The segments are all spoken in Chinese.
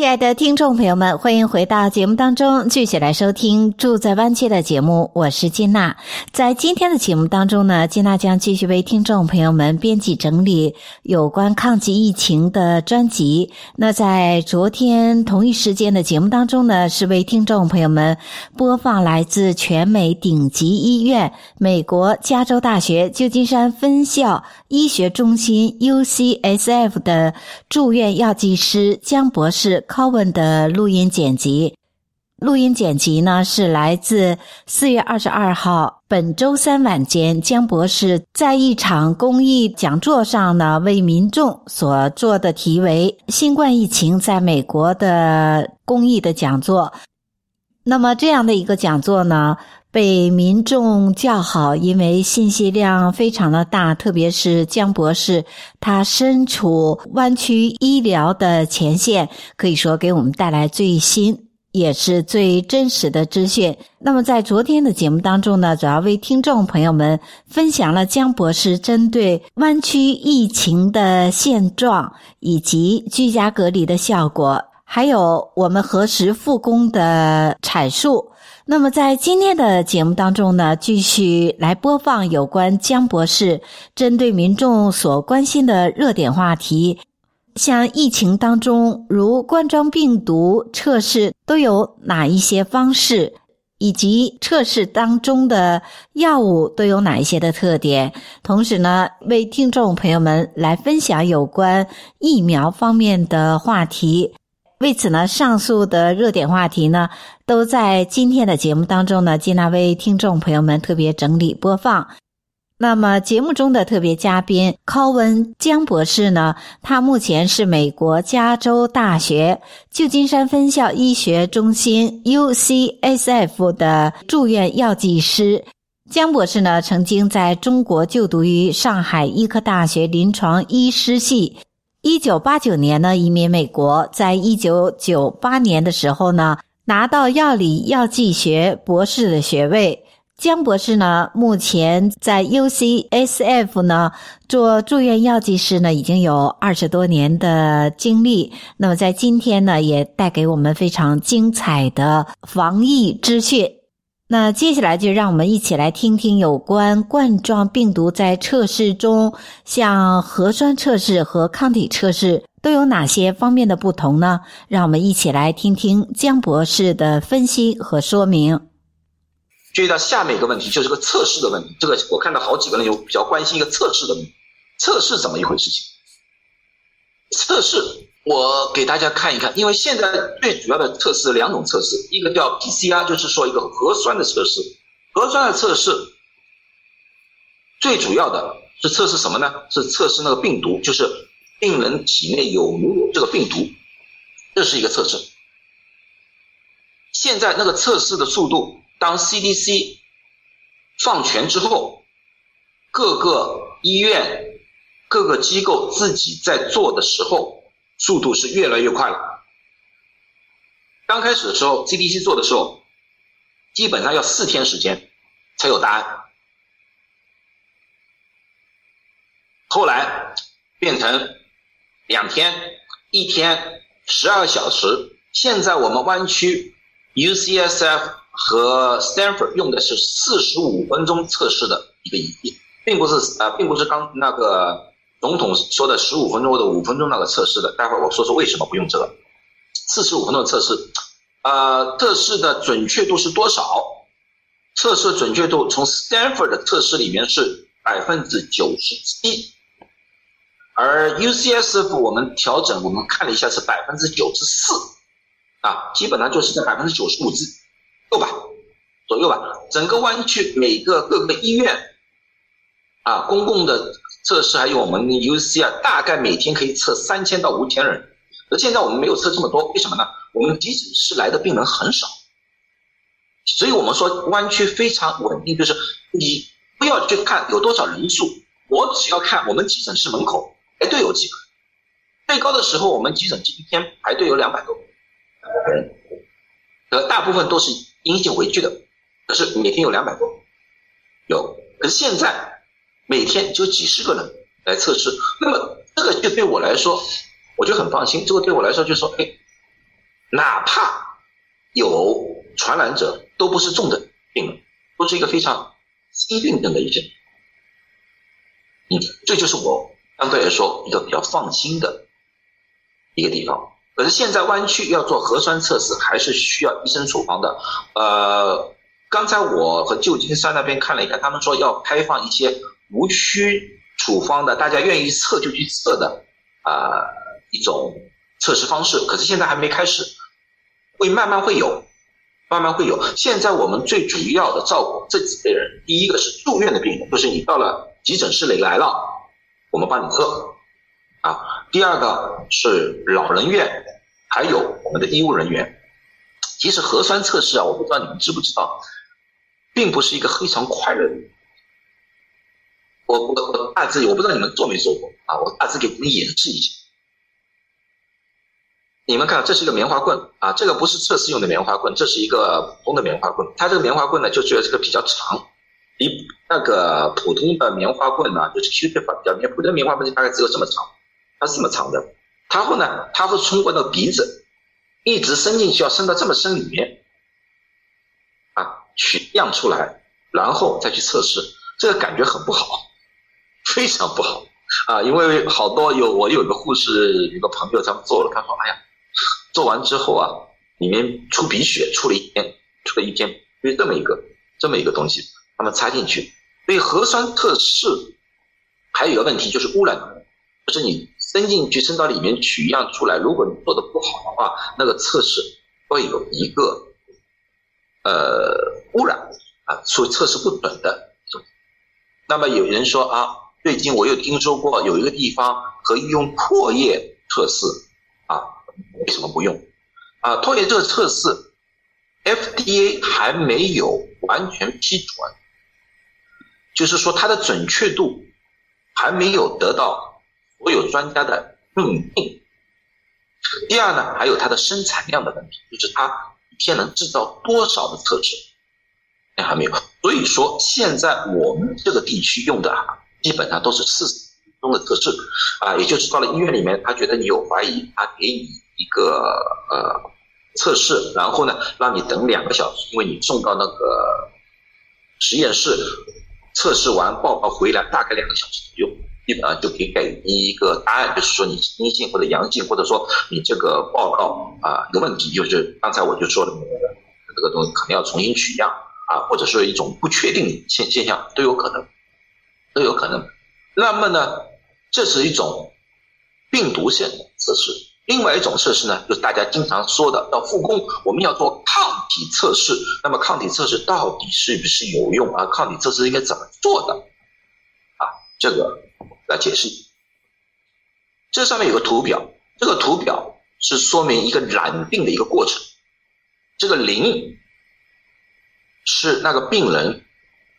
亲爱的听众朋友们，欢迎回到节目当中，继续来收听《住在湾区》的节目。我是金娜。在今天的节目当中呢，金娜将继续为听众朋友们编辑整理有关抗击疫情的专辑。那在昨天同一时间的节目当中呢，是为听众朋友们播放来自全美顶级医院——美国加州大学旧金山分校医学中心 （UCSF） 的住院药剂师江博士。Coven 的录音剪辑，录音剪辑呢是来自四月二十二号本周三晚间江博士在一场公益讲座上呢为民众所做的题为“新冠疫情在美国”的公益的讲座。那么这样的一个讲座呢，被民众叫好，因为信息量非常的大，特别是江博士，他身处湾区医疗的前线，可以说给我们带来最新也是最真实的资讯。那么在昨天的节目当中呢，主要为听众朋友们分享了江博士针对湾区疫情的现状以及居家隔离的效果，还有我们何时复工的阐述。那么，在今天的节目当中呢，继续来播放有关江博士针对民众所关心的热点话题，像疫情当中如冠状病毒测试都有哪一些方式，以及测试当中的药物都有哪一些的特点。同时呢，为听众朋友们来分享有关疫苗方面的话题。为此呢，上述的热点话题呢，都在今天的节目当中呢，金娜为听众朋友们特别整理播放。那么节目中的特别嘉宾考文江博士呢，他目前是美国加州大学旧金山分校医学中心 UCSF 的住院药剂师。江博士呢，曾经在中国就读于上海医科大学临床医师系。一九八九年呢，移民美国，在一九九八年的时候呢，拿到药理药剂学博士的学位。江博士呢，目前在 UCSF 呢做住院药剂师呢，已经有二十多年的经历。那么在今天呢，也带给我们非常精彩的防疫资讯。那接下来就让我们一起来听听有关冠状病毒在测试中，像核酸测试和抗体测试都有哪些方面的不同呢？让我们一起来听听江博士的分析和说明。注意到下面一个问题，就是个测试的问题。这个我看到好几个人有比较关心一个测试的问题，测试怎么一回事情？测试。我给大家看一看，因为现在最主要的测试两种测试，一个叫 PCR，就是说一个核酸的测试。核酸的测试最主要的是测试什么呢？是测试那个病毒，就是病人体内有没有这个病毒，这是一个测试。现在那个测试的速度，当 CDC 放权之后，各个医院、各个机构自己在做的时候。速度是越来越快了。刚开始的时候，CDC 做的时候，基本上要四天时间才有答案。后来变成两天、一天、十二小时。现在我们湾区 UCSF 和 Stanford 用的是四十五分钟测试的一个仪器，并不是呃，并不是刚那个。总统说的十五分钟或者五分钟那个测试的，待会儿我说说为什么不用这个四十五分钟测试。呃，测试的准确度是多少？测试准确度从 Stanford 的测试里面是百分之九十七，而 UCSF 我们调整，我们看了一下是百分之九十四，啊，基本上就是在百分之九十五之右吧，左右吧。整个湾区每个各个医院啊，公共的。测试还有我们的 UC 啊，大概每天可以测三千到五千人，而现在我们没有测这么多，为什么呢？我们急诊室来的病人很少，所以我们说湾区非常稳定，就是你不要去看有多少人数，我只要看我们急诊室门口排队有几个，最高的时候我们急诊室一天排队有两百多个人，呃，大部分都是阴性回去的，可是每天有两百多有，可是现在每天就几十个人来测试，那么这个就对我来说，我就很放心，这个对我来说就说，哎，哪怕有传染者。都不是重症病人，都是一个非常轻病症的一些，嗯，这就是我相对来说一个比较放心的一个地方。可是现在湾区要做核酸测试，还是需要医生处方的。呃，刚才我和旧金山那边看了一看，他们说要开放一些无需处方的，大家愿意测就去测的啊、一种测试方式。可是现在还没开始，会慢慢会有。慢慢会有。现在我们最主要的照顾这几类人，第一个是住院的病人，就是你到了急诊室里来了，我们帮你测啊。第二个是老人院，还有我们的医务人员。其实核酸测试啊，我不知道你们知不知道，并不是一个非常快乐的。我我我大致我不知道你们做没做过啊，我大致给你们演示一下。你们看，这是一个棉花棍啊，这个不是测试用的棉花棍，这是一个普通的棉花棍。它这个棉花棍呢，就觉得这个比较长，比那个普通的棉花棍呢，就是 Q-tip 比较棉，普通的棉花棍大概只有这么长，它是这么长的。然后呢，它会通过那个鼻子，一直伸进去，要伸到这么深里面，啊，取样出来，然后再去测试。这个感觉很不好，非常不好啊，因为好多有我有一个护士，有个朋友他们做了，他说，哎呀。做完之后啊，里面出鼻血，出了一天，出了一天，因为这么一个这么一个东西，他们插进去。所以核酸测试还有一个问题就是污染，就是你伸进去，伸到里面取样出来，如果你做的不好的话，那个测试会有一个呃污染啊，所以测试不准的。那么有人说啊，最近我又听说过有一个地方可以用唾液测试啊。为什么不用？啊，唾液这个测试，FDA 还没有完全批准，就是说它的准确度还没有得到所有专家的认定。第二呢，还有它的生产量的问题，就是它一天能制造多少的测试，那还没有。所以说，现在我们这个地区用的啊，基本上都是次中的测试啊，也就是到了医院里面，他觉得你有怀疑，他给你。一个呃测试，然后呢，让你等两个小时，因为你送到那个实验室测试完报告回来，大概两个小时左右，基本上就可以给你一个答案，就是说你阴性或者阳性，或者说你这个报告啊有问题，就是刚才我就说的那个这个东西可能要重新取样啊，或者说一种不确定现现象都有可能，都有可能。那么呢，这是一种病毒性的测试。另外一种测试呢，就是大家经常说的要复工，我们要做抗体测试。那么抗体测试到底是不是有用啊？抗体测试应该怎么做的？啊，这个来解释。这上面有个图表，这个图表是说明一个染病的一个过程。这个零是那个病人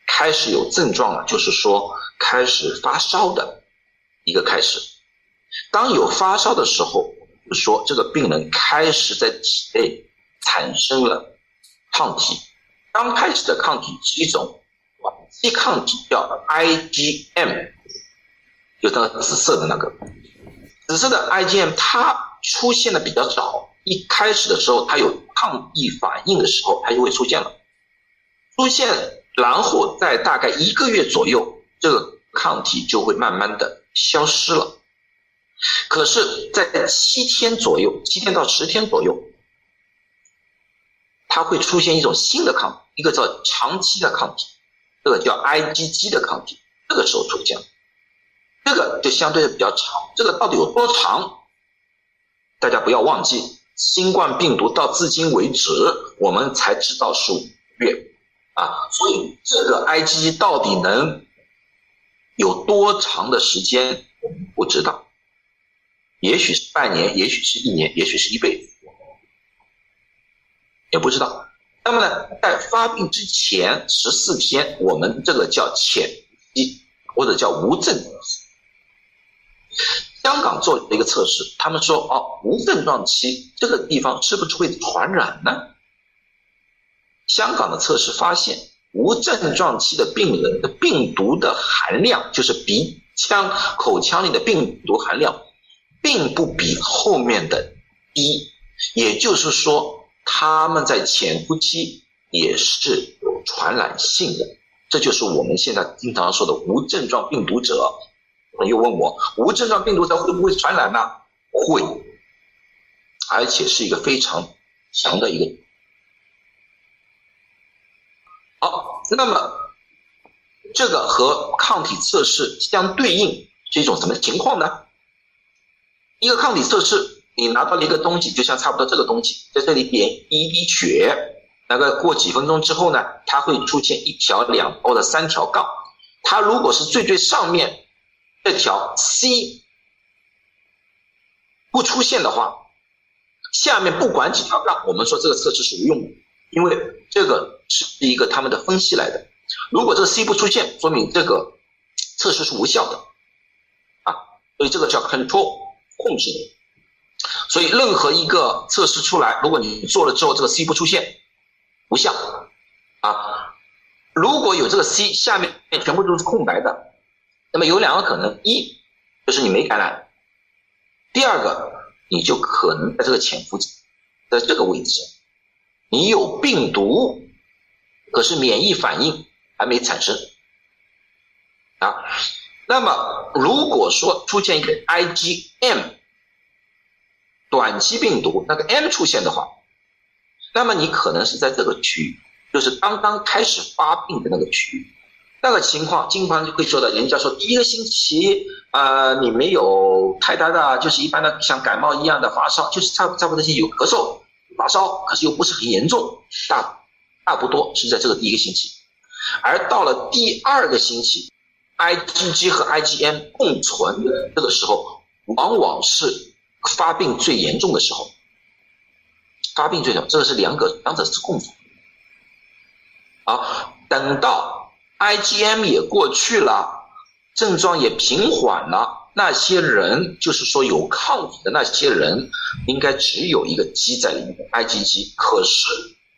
开始有症状了，就是说开始发烧的一个开始。当有发烧的时候。说这个病人开始在体内产生了抗体，刚开始的抗体是一种短期抗体，叫 IgM，就那个紫色的那个，紫色的 IgM 它出现的比较早，一开始的时候它有抗疫反应的时候，它就会出现了，出现，然后在大概一个月左右，这个抗体就会慢慢的消失了。可是，在七天左右，七天到十天左右，它会出现一种新的抗，一个叫长期的抗体，这个叫 IgG 的抗体，这个时候出现，这个就相对的比较长。这个到底有多长？大家不要忘记，新冠病毒到至今为止，我们才知道是五月啊，所以这个 IgG 到底能有多长的时间，我们不知道。也许是半年，也许是一年，也许是一辈子，也不知道。那么呢，在发病之前十四天，我们这个叫潜期，或者叫无症状期。香港做了一个测试，他们说哦，无症状期这个地方是不是会传染呢？香港的测试发现，无症状期的病人的病毒的含量，就是鼻腔、口腔里的病毒含量，并不比后面的低。也就是说，他们在潜伏期也是有传染性的。这就是我们现在经常说的无症状病毒者。又问我无症状病毒它会不会传染呢？会，而且是一个非常强的一个。好，那么这个和抗体测试相对应是一种什么情况呢？一个抗体测试，你拿到了一个东西，就像差不多这个东西，在这里点一滴血，那个过几分钟之后呢，它会出现一条、两或者三条杠，它如果是最最上面。这条 C 不出现的话，下面不管几条杠，我们说这个测试属于用，因为这个是一个他们的分析来的。如果这个 C 不出现，说明这个测试是无效的，啊，所以这个叫 control 控制。所以任何一个测试出来，如果你做了之后这个 C 不出现，无效，啊，如果有这个 C，下面全部都是空白的。那么有两个可能，一就是你没感染，第二个你就可能在这个潜伏期，在这个位置，你有病毒，可是免疫反应还没产生啊。那么如果说出现一个 IgM 短期病毒，那个 M 出现的话，那么你可能是在这个区域，就是刚刚开始发病的那个区域。那个情况，经常就会说的，人家说第一个星期，呃，你没有太大的，就是一般的像感冒一样的发烧，就是差差不多些有咳嗽、发烧，可是又不是很严重，大差不多是在这个第一个星期，而到了第二个星期，IgG 和 IgM 共存的这个时候，往往是发病最严重的时候，发病最严重，这个是两个两者是共存，啊，等到。IgM 也过去了，症状也平缓了。那些人就是说有抗体的那些人，应该只有一个鸡在里面，IgG。可是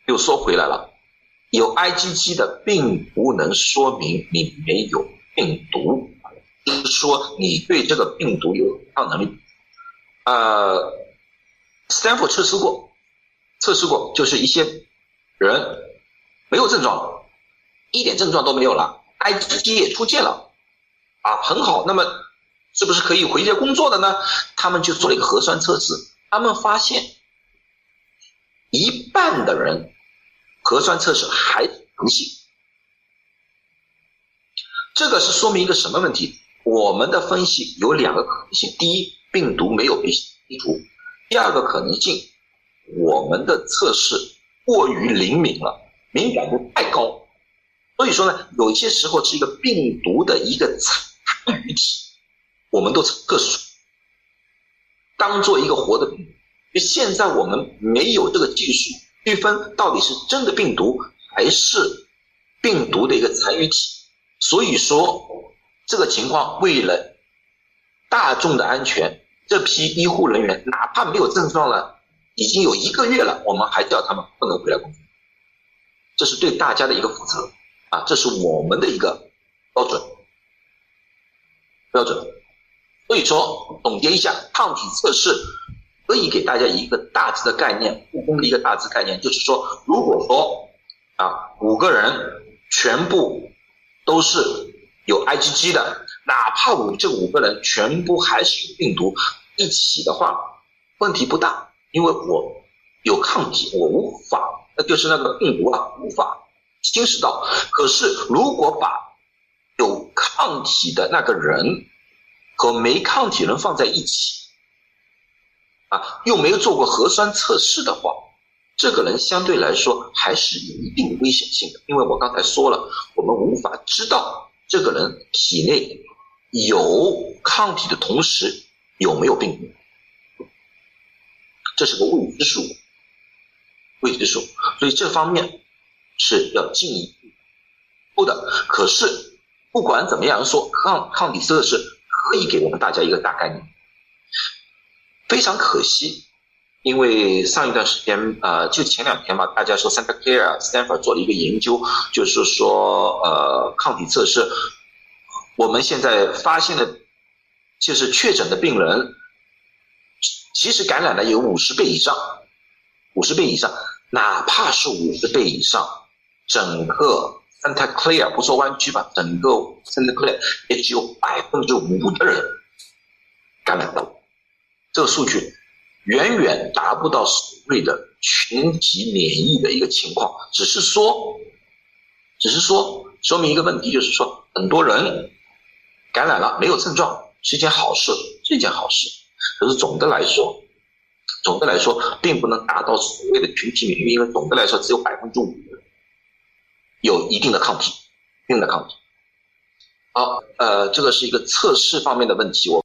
又说回来了，有 IgG 的并不能说明你没有病毒，就是说你对这个病毒有抗能力。呃，Stanford 测试过，测试过，就是一些人没有症状。一点症状都没有了，IgG 也出现了，啊，很好。那么是不是可以回家工作的呢？他们就做了一个核酸测试，他们发现一半的人核酸测试还阳性。这个是说明一个什么问题？我们的分析有两个可能性：第一，病毒没有被清除；第二个可能性，我们的测试过于灵敏了，敏感度太高。所以说呢，有些时候是一个病毒的一个残余体，我们都测试，当做一个活的病毒。现在我们没有这个技术区分到底是真的病毒还是病毒的一个残余体。所以说，这个情况为了大众的安全，这批医护人员哪怕没有症状了，已经有一个月了，我们还叫他们不能回来工作，这是对大家的一个负责。啊，这是我们的一个标准标准。所以说，总结一下，抗体测试可以给大家一个大致的概念，不公的一个大致概念，就是说，如果说啊五个人全部都是有 IgG 的，哪怕我这五个人全部还是有病毒一起的话，问题不大，因为我有抗体，我无法，那就是那个病毒啊无法。侵蚀到，可是如果把有抗体的那个人和没抗体人放在一起，啊，又没有做过核酸测试的话，这个人相对来说还是有一定危险性的。因为我刚才说了，我们无法知道这个人体内有抗体的同时有没有病毒，这是个未知数，未知数。所以这方面。是要进一步的。可是不管怎么样说，抗抗体测试可以给我们大家一个大概念。非常可惜，因为上一段时间，呃，就前两天嘛，大家说 Santa Clara Stanford 做了一个研究，就是说，呃，抗体测试，我们现在发现的，就是确诊的病人，其实感染了有五十倍以上，五十倍以上，哪怕是五十倍以上，整个 Santa Clara 不说湾区吧，整个 Santa Clara 也只有百分之五的人感染到。这个数据远远达不到所谓的群体免疫的一个情况，只是说，只是说说明一个问题，就是说很多人感染了没有症状是一件好事，是一件好事。可是总的来说，总的来说并不能达到所谓的群体免疫，因为总的来说只有百分之五有一定的抗体，一定的抗体。好，呃，这个是一个测试方面的问题，我。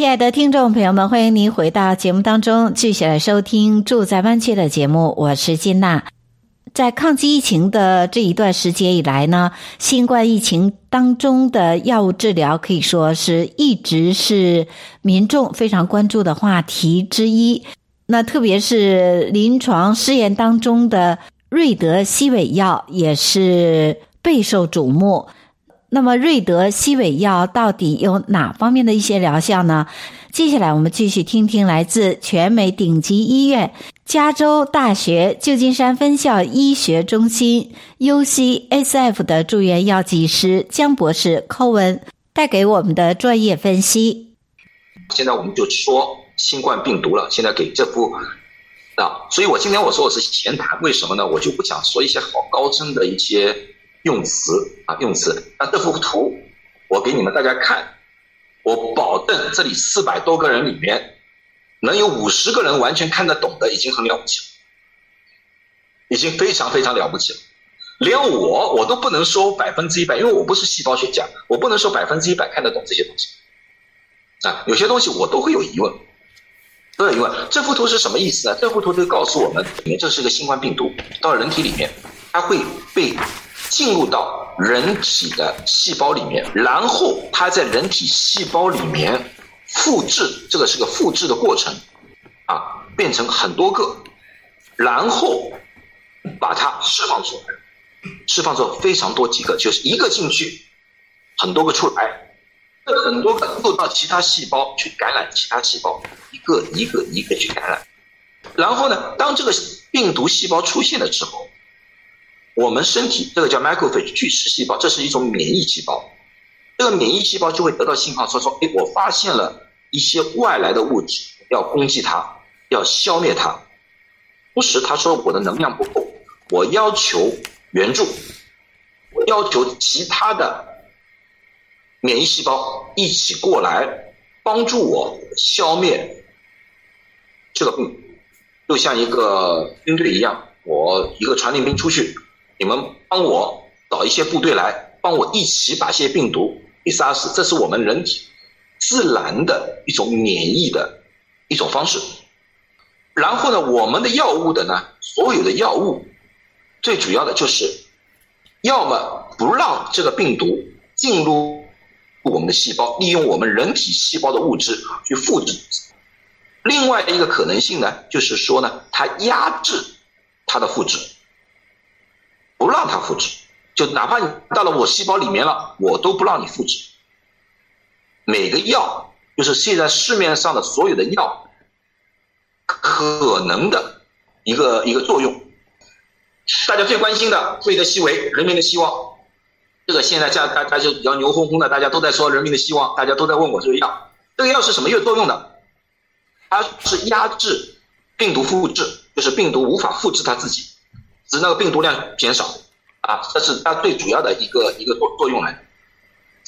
亲爱的听众朋友们，欢迎您回到节目当中，继续来收听《住在湾区》的节目。我是金娜。在抗击疫情的这一段时间以来呢，新冠疫情当中的药物治疗可以说是一直是民众非常关注的话题之一。那特别是临床试验当中的瑞德西韦药也是备受瞩目。那么瑞德西韦药到底有哪方面的一些疗效呢？接下来我们继续听听来自全美顶级医院加州大学旧金山分校医学中心 UCSF 的住院药剂师江博士寇文带给我们的专业分析。现在我们就说新冠病毒了，现在给这副啊，所以我今天我说我是闲谈，为什么呢？我就不想说一些好高深的一些。用词啊，用词。那这幅图，我给你们大家看，我保证这里四百多个人里面，能有五十个人完全看得懂的，已经很了不起了，已经非常非常了不起了。连我，我都不能说百分之一百，因为我不是细胞学家，我不能说百分之一百看得懂这些东西。啊，有些东西我都会有疑问，都有疑问。这幅图是什么意思呢？这幅图就告诉我们，里面这是个新冠病毒，到人体里面，它会被。进入到人体的细胞里面，然后它在人体细胞里面复制，这个是个复制的过程，啊，变成很多个，然后把它释放出来，释放出非常多几个，就是一个进去，很多个出来，这很多个又到其他细胞去感染其他细胞，一个一个一个去感染，然后呢，当这个病毒细胞出现了之后。我们身体这个叫 macrophage 巨噬细胞，这是一种免疫细胞。这个免疫细胞就会得到信号，说说，哎，我发现了一些外来的物质，要攻击它，要消灭它。同时，他说我的能量不够，我要求援助，我要求其他的免疫细胞一起过来帮助我消灭这个病，就像一个军队一样，我一个传令兵出去。你们帮我找一些部队来，帮我一起把这些病毒一杀死，这是我们人体自然的一种免疫的一种方式。然后呢，我们的药物的呢，所有的药物最主要的就是，要么不让这个病毒进入我们的细胞，利用我们人体细胞的物质去复制。另外一个可能性呢，就是说呢，它压制它的复制。不让它复制，就哪怕你到了我细胞里面了，我都不让你复制。每个药就是现在市面上的所有的药，可能的一个一个作用。大家最关心的瑞德西韦，人民的希望，这个现在大大家就比较牛哄哄的，大家都在说人民的希望，大家都在问我这个药，这个药是什么药作用的？它是压制病毒复制，就是病毒无法复制它自己，使那个病毒量减少啊，这是它最主要的一个一个作作用来，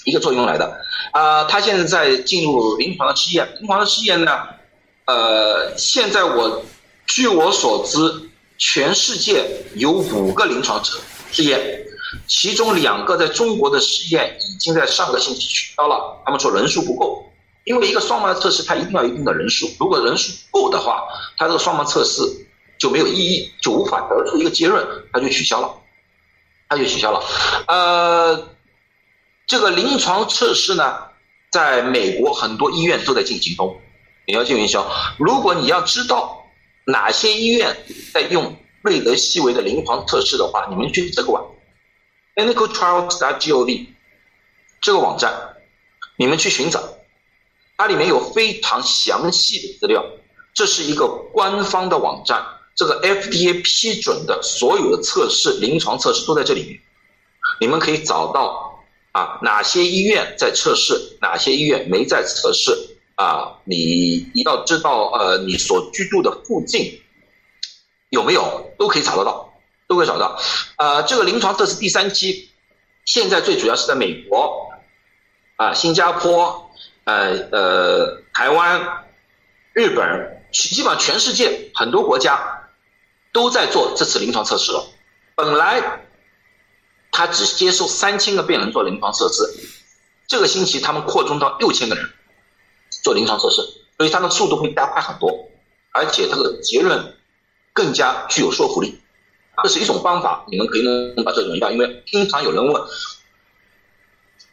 一个作用来的啊。它现在在进入临床的试验，临床的试验呢，呃，现在我据我所知，全世界有五个临床试试验，其中两个在中国的试验已经在上个星期取消了，他们说人数不够。因为一个双盲测试，它一定要一定的人数，如果人数够的话，它这个双盲测试就没有意义，就无法得出一个结论，它就取消了，它就取消了。呃，这个临床测试呢，在美国很多医院都在进行中，也要进行中。如果你要知道哪些医院在用瑞德西韦的临床测试的话，你们去这个网，clinicaltrials.gov 这个网站，你们去寻找。它里面有非常详细的资料，这是一个官方的网站，这个 FDA 批准的所有的测试、临床测试都在这里面，你们可以找到啊哪些医院在测试，哪些医院没在测试啊，你你要知道呃你所居住的附近有没有，都可以找得到，都可以找到。呃，这个临床测试第三期，现在最主要是在美国啊，新加坡。呃呃，台湾、日本，基本上全世界很多国家都在做这次临床测试了。本来他只接受三千个病人做临床测试，这个星期他们扩充到六千个人做临床测试，所以它的速度会加快很多，而且他的结论更加具有说服力。这是一种方法，你们可以能把这种药，因为经常有人问。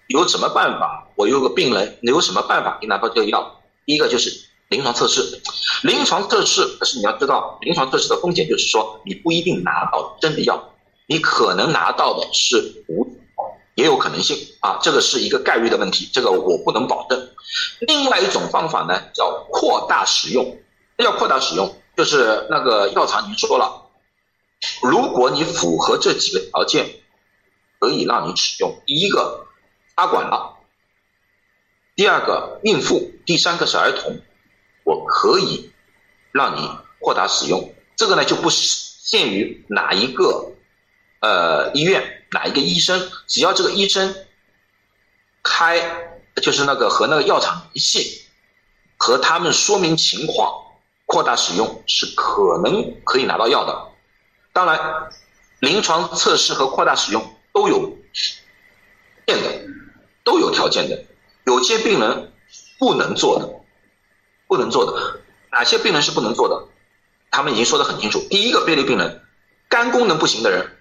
有什么办法？我有个病人，你有什么办法给拿到这个药？第一个就是临床测试。临床测试，可是你要知道，临床测试的风险就是说，你不一定拿到真的药，你可能拿到的是无，也有可能性啊，这个是一个概率的问题，这个我不能保证。另外一种方法呢，叫扩大使用。要扩大使用，就是那个药厂已经说了，如果你符合这几个条件，可以让你使用。第一个。插管了，第二个孕妇，第三个是儿童，我可以让你扩大使用。这个呢就不限于哪一个呃医院哪一个医生，只要这个医生开就是那个和那个药厂联系，和他们说明情况，扩大使用是可能可以拿到药的。当然，临床测试和扩大使用都有限的。都有条件的，有些病人不能做的，不能做的，哪些病人是不能做的？他们已经说得很清楚。第一个病例病人，肝功能不行的人，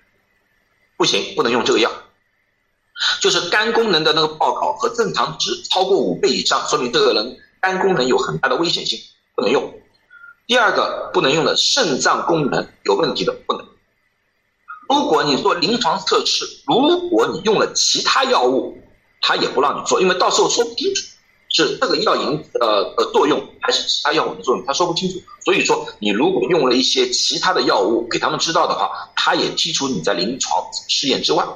不行，不能用这个药。就是肝功能的那个报告和正常值超过五倍以上，说明这个人肝功能有很大的危险性，不能用。第二个不能用的，肾脏功能有问题的不能。如果你做临床测试，如果你用了其他药物，他也不让你做，因为到时候说不清楚是这个药引呃呃作用还是其他药物的作用，他说不清楚。所以说，你如果用了一些其他的药物给他们知道的话，他也剔除你在临床试验之外，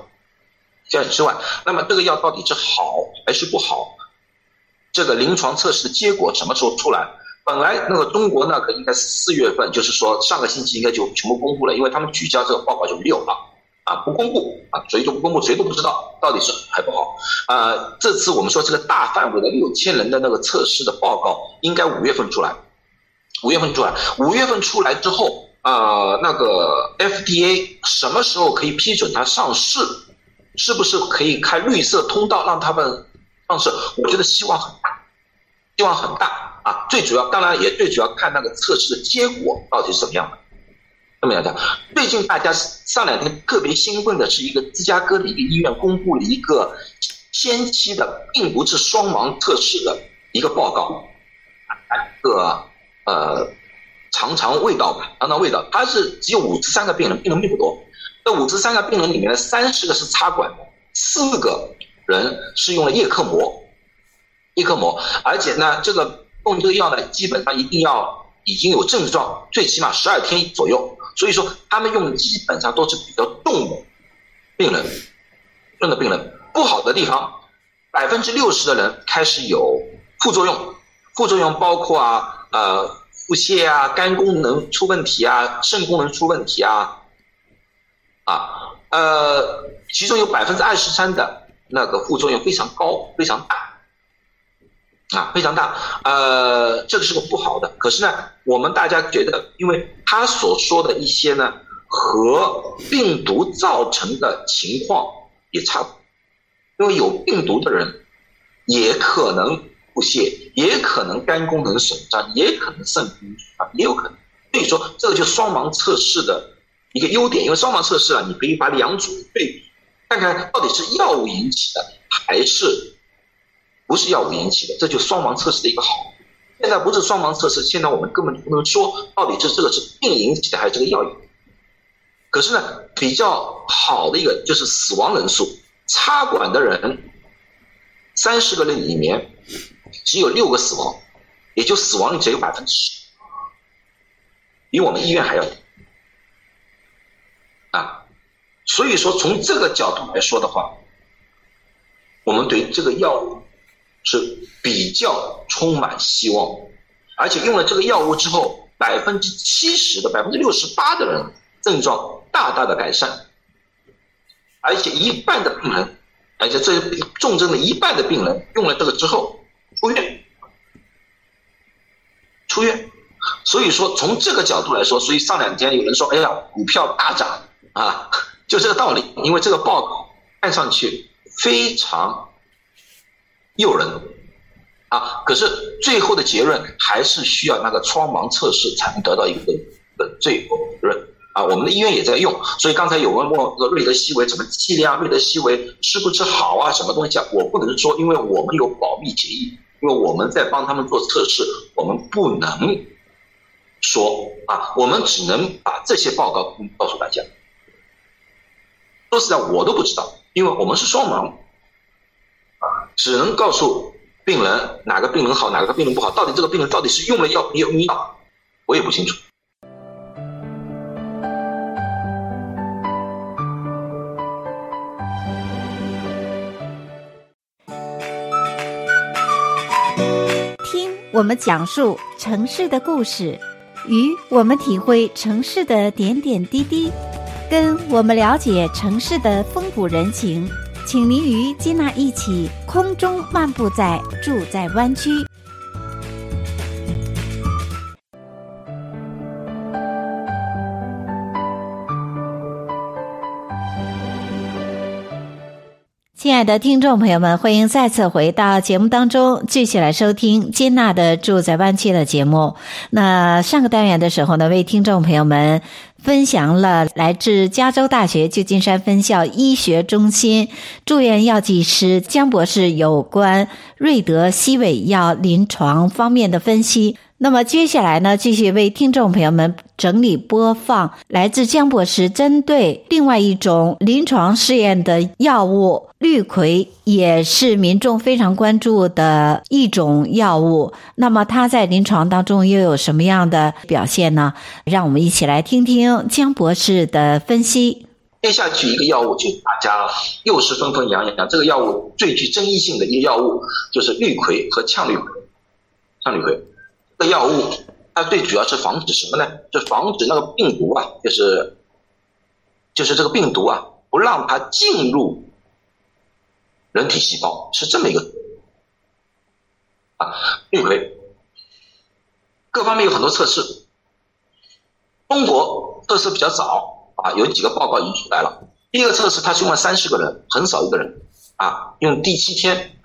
这样之外，那么这个药到底是好还是不好？这个临床测试的结果什么时候出来？本来那个中国那个应该四月份，就是说上个星期应该就全部公布了，因为他们取消这个报告就没有了。啊，不公布啊，谁都不公布，谁都不知道到底是好还不好。啊，这次我们说这个大范围的六千人的那个测试的报告，应该五月份出来，五月份出来，五月份出来之后，啊，那个 FDA 什么时候可以批准它上市？是不是可以开绿色通道让他们上市？我觉得希望很大，希望很大啊。最主要，当然也最主要看那个测试的结果到底是怎么样的。这么样讲，最近大家上两天特别兴奋的是一个芝加哥的一个医院公布了一个先期的，并不是双盲测试的一个报告，一个呃尝尝味道吧，尝尝味道。它是只有五十三个病人，病人并不多。这五十三个病人里面的三十个是插管的，四个人是用了叶克膜，叶克膜，而且呢，这个用这个药呢，基本上一定要已经有症状，最起码十二天左右。所以说，他们用的基本上都是比较重的病人，重的病人。不好的地方，百分之六十的人开始有副作用，副作用包括啊，呃，腹泻啊，肝功能出问题啊，肾功能出问题啊，啊，呃，其中有百分之二十三的那个副作用非常高，非常大，啊，非常大，呃，这个是个不好的。可是呢，我们大家觉得，因为他所说的一些呢，和病毒造成的情况也差不多，因为有病毒的人也可能。腹泻也可能肝功能损伤，也可能肾功能损伤，也有可能。所以说，这个就双盲测试的一个优点，因为双盲测试啊，你可以把两组对比，看看到底是药物引起的还是不是药物引起的，这就是双盲测试的一个好。现在不是双盲测试，现在我们根本就不能说到底是这个是病引起的还是这个药引。可是呢，比较好的一个就是死亡人数，插管的人三十个人里面。只有六个死亡，也就死亡率只有百分之十，比我们医院还要低啊！所以说，从这个角度来说的话，我们对这个药物是比较充满希望，而且用了这个药物之后，百分之七十的、百分之六十八的人症状大大的改善，而且一半的病人，而且这重症的一半的病人用了这个之后。出院，出院，所以说从这个角度来说，所以上两天有人说，哎呀，股票大涨啊，就这个道理。因为这个报告看上去非常诱人啊，可是最后的结论还是需要那个双盲测试才能得到一个的最后结论啊。我们的医院也在用，所以刚才有人问我瑞德西韦怎么剂量，瑞德西韦吃不吃好啊？什么东西啊？我不能说，因为我们有保密协议。因为我们在帮他们做测试，我们不能说啊，我们只能把这些报告告诉大家。说实在，我都不知道，因为我们是双盲，只能告诉病人哪个病人好，哪个病人不好，到底这个病人到底是用了药没有药，我也不清楚。听我们讲述城市的故事，与我们体会城市的点点滴滴，跟我们了解城市的风土人情，请您与金娜一起空中漫步在住在湾区。亲爱的听众朋友们，欢迎再次回到节目当中，继续来收听金娜的住在湾区的节目。那上个单元的时候呢，为听众朋友们分享了来自加州大学旧金山分校医学中心住院药剂师江博士有关瑞德西韦药临床方面的分析。那么接下来呢，继续为听众朋友们整理播放来自江博士针对另外一种临床试验的药物氯喹，也是民众非常关注的一种药物。那么它在临床当中又有什么样的表现呢？让我们一起来听听江博士的分析。接下去一个药物就大家又是纷纷扬扬，这个药物最具争议性的一个药物就是氯喹和羟氯喹，羟氯喹。这药物它最主要是防止什么呢？就防止那个病毒啊，就是就是这个病毒啊，不让它进入人体细胞，是这么一个啊。对不对各方面有很多测试，中国测试比较早啊，有几个报告已经出来了。第一个测试它是用了三十个人，很少一个人啊，用第七天。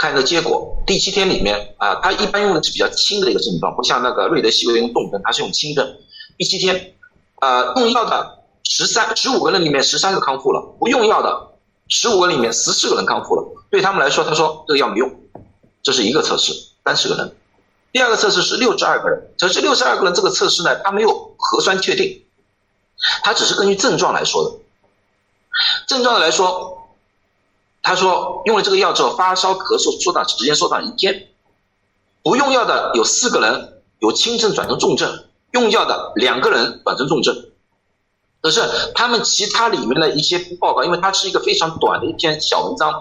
看一个结果，第七天里面啊，他一般用的是比较轻的一个症状，不像那个瑞德西韦用重症，他是用轻症。第七天，呃，用药的十三十五个人里面十三个康复了，不用药的十五个里面十四个人康复了。对他们来说，他说这个药没用，这是一个测试，三十个人。第二个测试是六十二个人，这是六十二个人这个测试呢，他没有核酸确定，他只是根据症状来说的，症状来说。他说用了这个药之后，发烧、咳嗽缩短时间缩短一天。不用药的有四个人由轻症转成重症，用药的两个人转成重症。可是他们其他里面的一些报告，因为它是一个非常短的一篇小文章，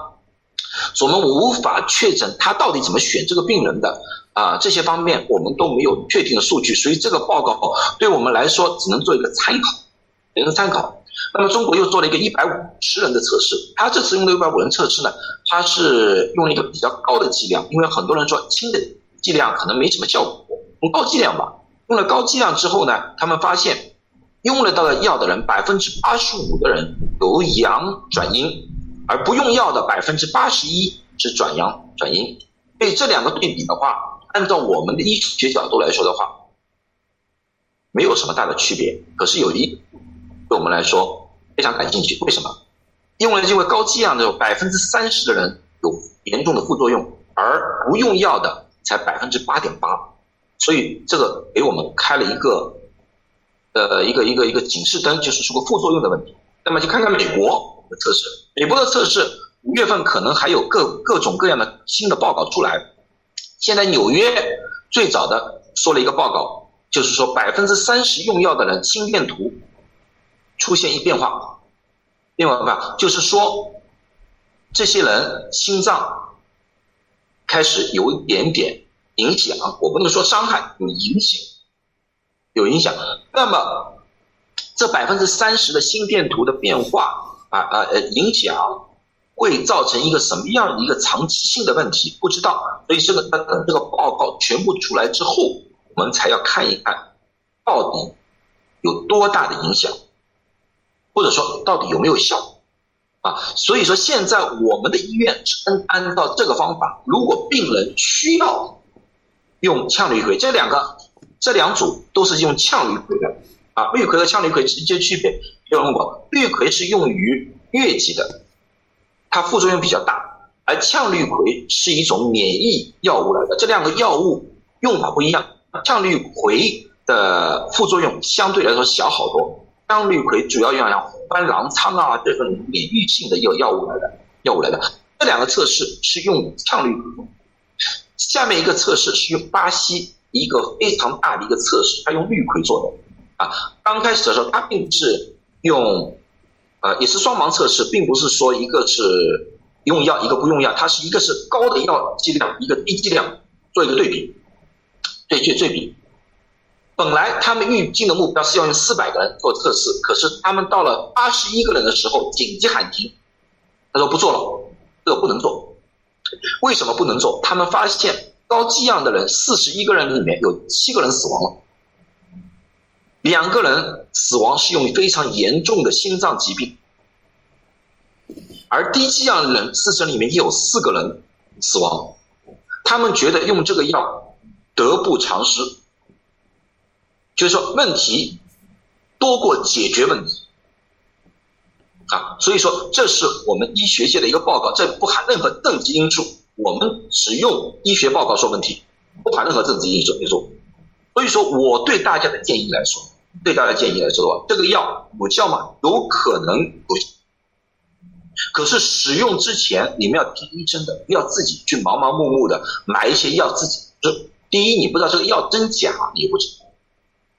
我们无法确诊他到底怎么选这个病人的。啊，这些方面我们都没有确定的数据，所以这个报告对我们来说只能做一个参考，只能参考。那么中国又做了一个一百五十人的测试，他这次用的一百五人测试呢，他是用了一个比较高的剂量，因为很多人说轻的剂量可能没什么效果，用高剂量吧。用了高剂量之后呢，他们发现用了到的药的人百分之八十五的人由阳转阴，而不用药的百分之八十一是转阳转阴。所以这两个对比的话，按照我们的医学角度来说的话，没有什么大的区别。可是有一。对我们来说非常感兴趣，为什么？因为因为高剂量的有百分之三十的人有严重的副作用，而不用药的才百分之八点八，所以这个给我们开了一个呃一个一个一个警示灯，就是说个副作用的问题。那么就看看美国的测试，美国的测试五月份可能还有各各种各样的新的报告出来。现在纽约最早的说了一个报告，就是说百分之三十用药的人心电图。出现一变化，变化吧，就是说，这些人心脏开始有一点点影响，我不能说伤害，有影响，有影响。那么，这百分之三十的心电图的变化啊啊呃影响，会造成一个什么样的一个长期性的问题？不知道。所以这个等等这个报告全部出来之后，我们才要看一看，到底有多大的影响。或者说到底有没有效啊？所以说现在我们的医院按照这个方法，如果病人需要用羟氯喹，这两个这两组都是用羟氯喹的啊。氯喹和羟氯喹直接区别，有问过，氯喹是用于疟疾的，它副作用比较大，而羟氯喹是一种免疫药物来的，这两个药物用法不一样，羟氯喹的副作用相对来说小好多。羟氯喹主要用来还狼疮啊，这种免疫性的药药物来的，药物来的。这两个测试是用羟氯喹，下面一个测试是用巴西一个非常大的一个测试，它用氯喹做的。啊，刚开始的时候它并不是用，呃，也是双盲测试，并不是说一个是用药，一个不用药，它是一个是高的药剂量，一个低剂量做一个对比，对去对比。本来他们预计的目标是要用四百个人做测试，可是他们到了八十一个人的时候紧急喊停，他说不做了，这个不能做。为什么不能做？他们发现高剂量的人四十一个人里面有七个人死亡了，两个人死亡是用于非常严重的心脏疾病，而低剂量的人四十里面也有四个人死亡。他们觉得用这个药得不偿失。就是说，问题多过解决问题啊，所以说这是我们医学界的一个报告，这不含任何政治因素，我们只用医学报告说问题，不含任何政治因素。所以说我对大家的建议来说，对大家的建议来说的话，这个药有效吗？有可能有效，可是使用之前你们要听医生的，不要自己去盲盲目目的买一些药自己吃。第一，你不知道这个药真假，你不知。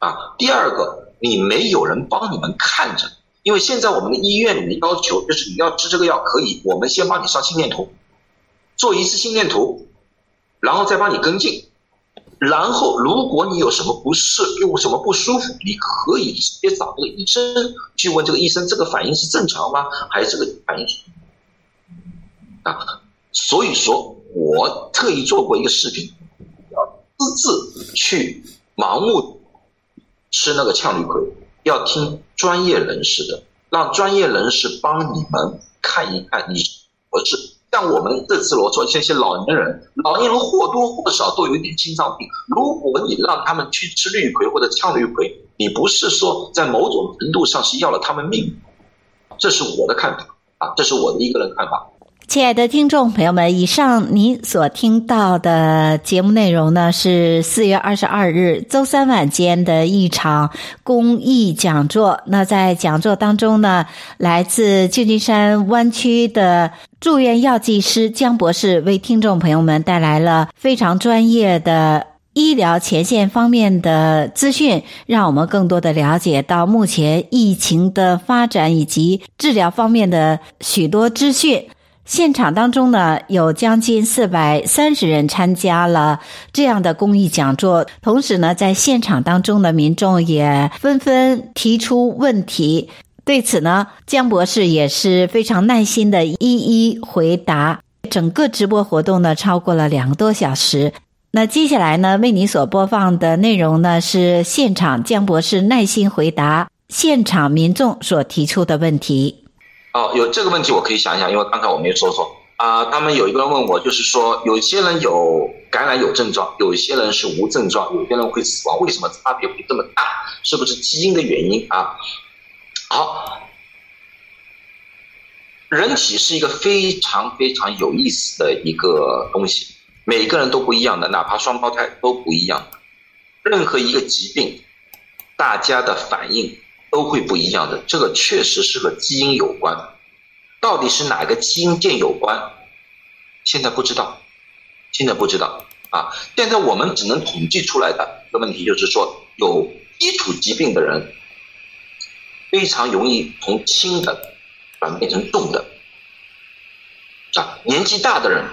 啊，第二个，你没有人帮你们看着，因为现在我们的医院里面要求就是你要吃这个药可以，我们先帮你上心电图，做一次心电图，然后再帮你跟进，然后如果你有什么不适，有什么不舒服，你可以直接找这个医生去问这个医生，这个反应是正常吗？还是这个反应？啊，所以说我特意做过一个视频，要私自去盲目。吃那个羟氯喹，要听专业人士的，让专业人士帮你们看一看你合适。像我们这次我说这些老年人，老年人或多或少都有一点心脏病，如果你让他们去吃氯喹或者羟氯喹，你不是说在某种程度上是要了他们命，这是我的看法啊，这是我的一个人看法。亲爱的听众朋友们，以上您所听到的节目内容呢，是四月二十二日周三晚间的一场公益讲座。那在讲座当中呢，来自旧金山湾区的住院药剂师江博士为听众朋友们带来了非常专业的医疗前线方面的资讯，让我们更多的了解到目前疫情的发展以及治疗方面的许多资讯。现场当中呢，有将近四百三十人参加了这样的公益讲座。同时呢，在现场当中的民众也纷纷提出问题。对此呢，江博士也是非常耐心的一一回答。整个直播活动呢，超过了两个多小时。那接下来呢，为你所播放的内容呢，是现场江博士耐心回答现场民众所提出的问题。哦，有这个问题我可以想一想，因为刚才我没有说错啊、他们有一个人问我，就是说有些人有感染有症状，有些人是无症状，有些人会死亡，为什么差别会这么大？是不是基因的原因啊？好，人体是一个非常非常有意思的一个东西，每个人都不一样的，哪怕双胞胎都不一样。任何一个疾病，大家的反应。都会不一样的，这个确实是和基因有关，到底是哪个基因键有关？现在不知道，现在不知道啊！现在我们只能统计出来的一个问题就是说，有基础疾病的人非常容易从轻的转变成重的，啊，年纪大的人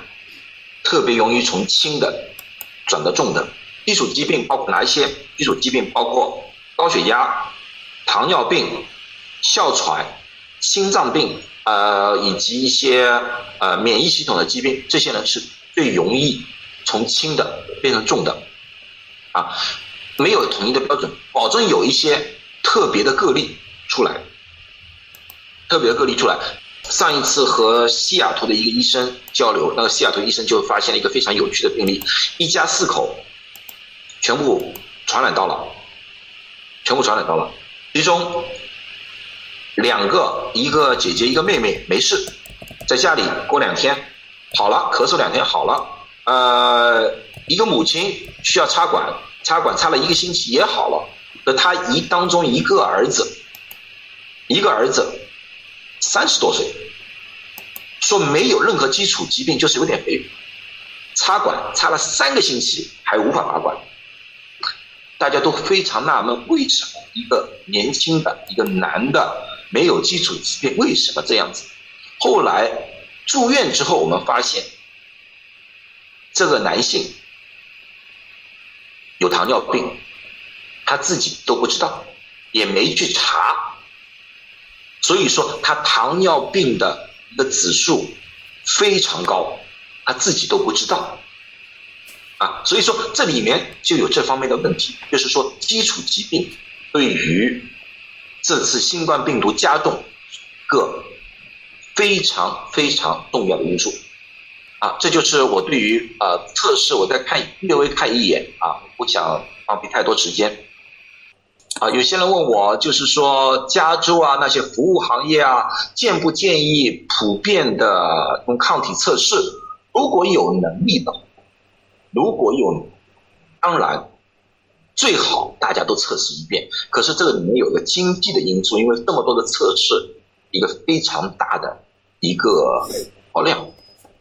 特别容易从轻的转到重的。基础疾病包括哪一些？基础疾病包括高血压。糖尿病、哮喘、心脏病，呃，以及一些呃免疫系统的疾病，这些呢是最容易从轻的变成重的，啊，没有统一的标准，保证有一些特别的个例出来，特别的个例出来。上一次和西雅图的一个医生交流，那个西雅图医生就发现了一个非常有趣的病例，一家四口全部传染到了，全部传染到了。其中两个，一个姐姐，一个妹妹没事，在家里过两天好了，咳嗽两天好了。呃，一个母亲需要插管，插管插了一个星期也好了。那他一当中一个儿子，一个儿子三十多岁，说没有任何基础疾病，就是有点肥，插管插了三个星期还无法拔管。大家都非常纳闷，为什么一个年轻的一个男的没有基础疾病，为什么这样子？后来住院之后，我们发现这个男性有糖尿病，他自己都不知道，也没去查，所以说他糖尿病的一个指数非常高，他自己都不知道。啊，所以说这里面就有这方面的问题，就是说基础疾病对于这次新冠病毒加重个非常非常重要的因素，啊，这就是我对于呃测试，我再看略微看一眼啊，不想浪费太多时间。啊，有些人问我，就是说加州啊那些服务行业啊，建不建议普遍的用抗体测试？如果有能力的话。如果有，当然最好大家都测试一遍。可是这个里面有个经济的因素，因为这么多的测试，一个非常大的一个耗量、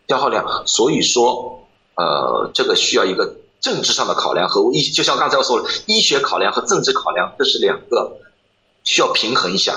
消耗量，所以说呃，这个需要一个政治上的考量和医，就像刚才我说的，医学考量和政治考量，这是两个需要平衡一下，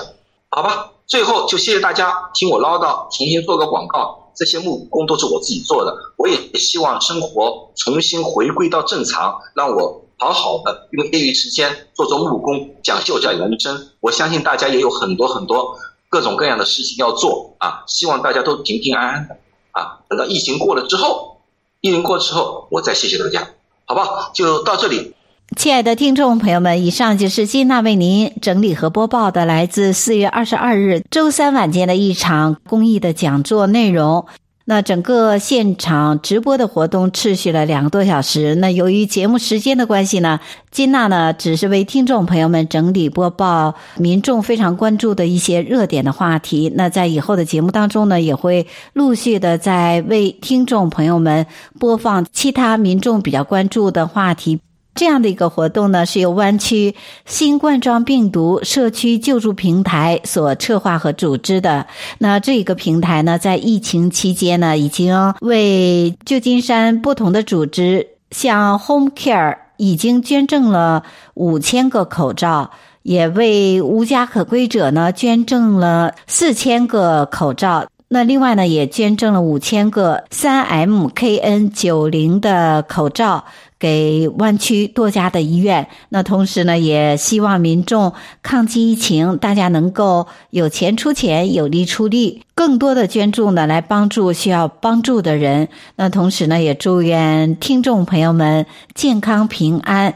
好吧？最后就谢谢大家听我唠叨，重新做个广告。这些木工都是我自己做的，我也希望生活重新回归到正常，让我好好的用业余时间做做木工，讲究讲人生。我相信大家也有很多很多各种各样的事情要做啊，希望大家都平平安安的啊。等到疫情过了之后，疫情过之后，我再谢谢大家，好不好？就到这里。亲爱的听众朋友们，以上就是金娜为您整理和播报的来自四月二十二日周三晚间的一场公益的讲座内容。那整个现场直播的活动持续了两个多小时。那由于节目时间的关系呢，金娜呢只是为听众朋友们整理播报民众非常关注的一些热点的话题。那在以后的节目当中呢，也会陆续的在为听众朋友们播放其他民众比较关注的话题。这样的一个活动呢，是由湾区新冠状病毒社区救助平台所策划和组织的。那这一个平台呢，在疫情期间呢，已经为旧金山不同的组织，像 Home Care 已经捐赠了五千个口罩，也为无家可归者呢捐赠了四千个口罩。那另外呢，也捐赠了五千个三 M KN 九零的口罩给湾区多家的医院。那同时呢，也希望民众抗击疫情，大家能够有钱出钱，有力出力，更多的捐助呢，来帮助需要帮助的人。那同时呢，也祝愿听众朋友们健康平安。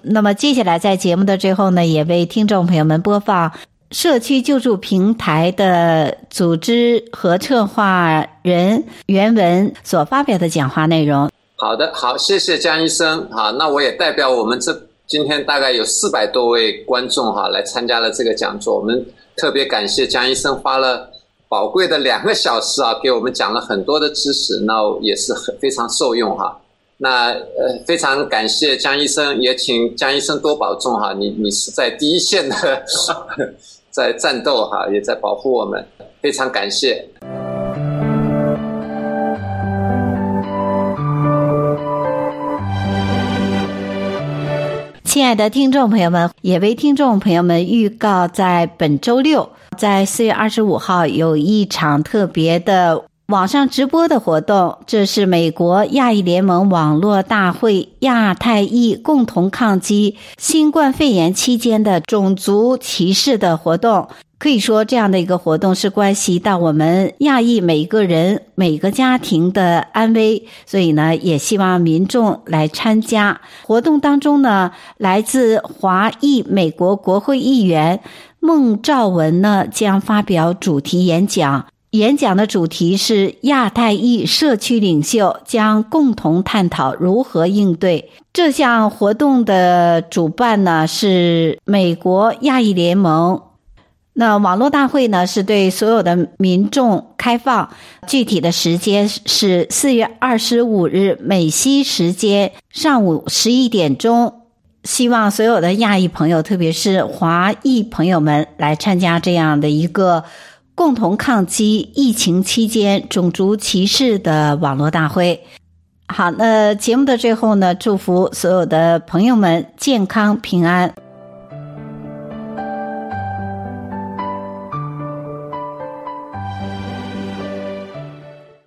那么接下来在节目的最后呢，也为听众朋友们播放社区救助平台的组织和策划人袁文所发表的讲话内容。好的，好，谢谢江医生。好，那我也代表我们这今天大概有四百多位观众哈来参加了这个讲座。我们特别感谢江医生花了宝贵的两个小时啊，给我们讲了很多的知识，那也是很非常受用哈。那呃，非常感谢江医生，也请江医生多保重哈。你你是在第一线的，在战斗哈，也在保护我们，非常感谢。亲爱的听众朋友们，也为听众朋友们预告，在本周六，在四月二十五号有一场特别的。网上直播的活动，这是美国亚裔联盟网络大会亚太裔共同抗击新冠肺炎期间的种族歧视的活动。可以说，这样的一个活动是关系到我们亚裔每个人、每个家庭的安危，所以呢，也希望民众来参加活动当中呢，来自华裔美国国会议员孟兆文呢将发表主题演讲。演讲的主题是亚太裔社区领袖将共同探讨如何应对这项活动的主办呢，是美国亚裔联盟。那网络大会呢，是对所有的民众开放，具体的时间是四月二十五日美西时间上午十一点钟，希望所有的亚裔朋友，特别是华裔朋友们来参加这样的一个。共同抗击疫情期间种族歧视的网络大会。好，那节目的最后呢，祝福所有的朋友们健康平安。